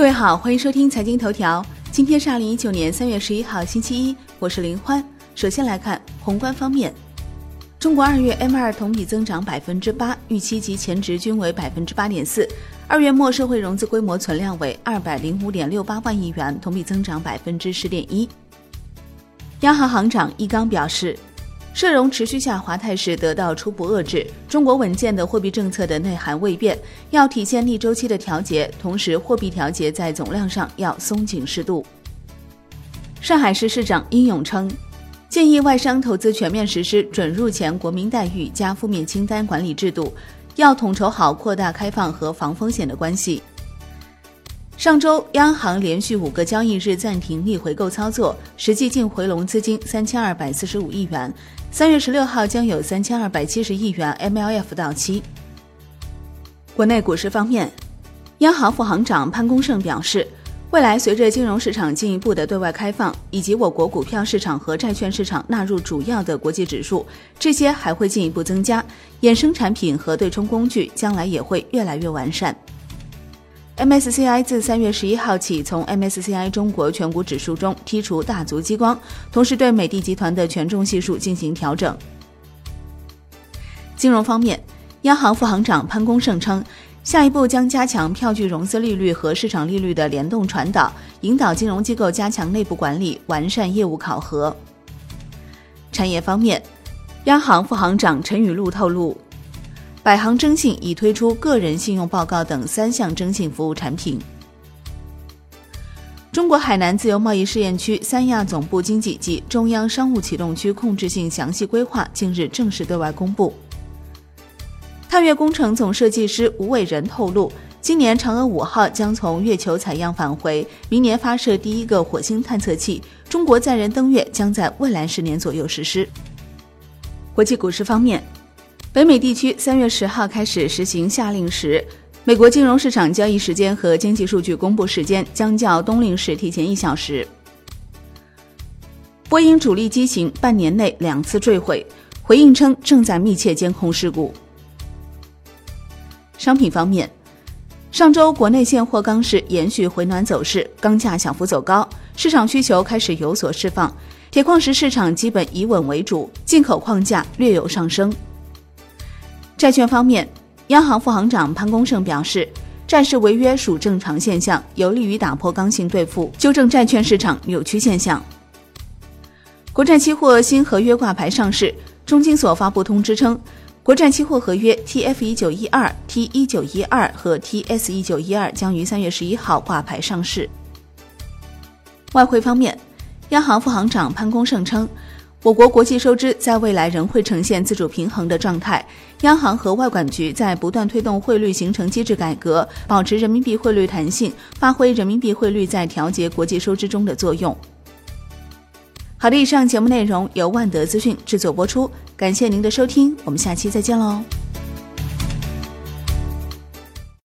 各位好，欢迎收听财经头条。今天是二零一九年三月十一号，星期一，我是林欢。首先来看宏观方面，中国二月 M 二同比增长百分之八，预期及前值均为百分之八点四。二月末社会融资规模存量为二百零五点六八万亿元，同比增长百分之十点一。央行行长易纲表示。社融持续下滑态势得到初步遏制，中国稳健的货币政策的内涵未变，要体现逆周期的调节，同时货币调节在总量上要松紧适度。上海市市长殷勇称，建议外商投资全面实施准入前国民待遇加负面清单管理制度，要统筹好扩大开放和防风险的关系。上周，央行连续五个交易日暂停逆回购操作，实际净回笼资金三千二百四十五亿元。三月十六号将有三千二百七十亿元 MLF 到期。国内股市方面，央行副行长潘功胜表示，未来随着金融市场进一步的对外开放，以及我国股票市场和债券市场纳入主要的国际指数，这些还会进一步增加，衍生产品和对冲工具将来也会越来越完善。MSCI 自三月十一号起从 MSCI 中国全股指数中剔除大族激光，同时对美的集团的权重系数进行调整。金融方面，央行副行长潘功胜称，下一步将加强票据融资利率和市场利率的联动传导，引导金融机构加强内部管理，完善业务考核。产业方面，央行副行长陈雨露透露。百行征信已推出个人信用报告等三项征信服务产品。中国海南自由贸易试验区三亚总部经济及中央商务启动区控制性详细规划近日正式对外公布。探月工程总设计师吴伟仁透露，今年嫦娥五号将从月球采样返回，明年发射第一个火星探测器，中国载人登月将在未来十年左右实施。国际股市方面。北美地区三月十号开始实行夏令时，美国金融市场交易时间和经济数据公布时间将较冬令时提前一小时。波音主力机型半年内两次坠毁，回应称正在密切监控事故。商品方面，上周国内现货钢市延续回暖走势，钢价小幅走高，市场需求开始有所释放，铁矿石市场基本以稳为主，进口矿价略有上升。债券方面，央行副行长潘功胜表示，债市违约属正常现象，有利于打破刚性兑付，纠正债券市场扭曲现象。国债期货新合约挂牌上市，中金所发布通知称，国债期货合约 TF 一九一二、T 一九一二和 TS 一九一二将于三月十一号挂牌上市。外汇方面，央行副行长潘功胜称。我国国际收支在未来仍会呈现自主平衡的状态，央行和外管局在不断推动汇率形成机制改革，保持人民币汇率弹性，发挥人民币汇率在调节国际收支中的作用。好的，以上节目内容由万德资讯制作播出，感谢您的收听，我们下期再见喽。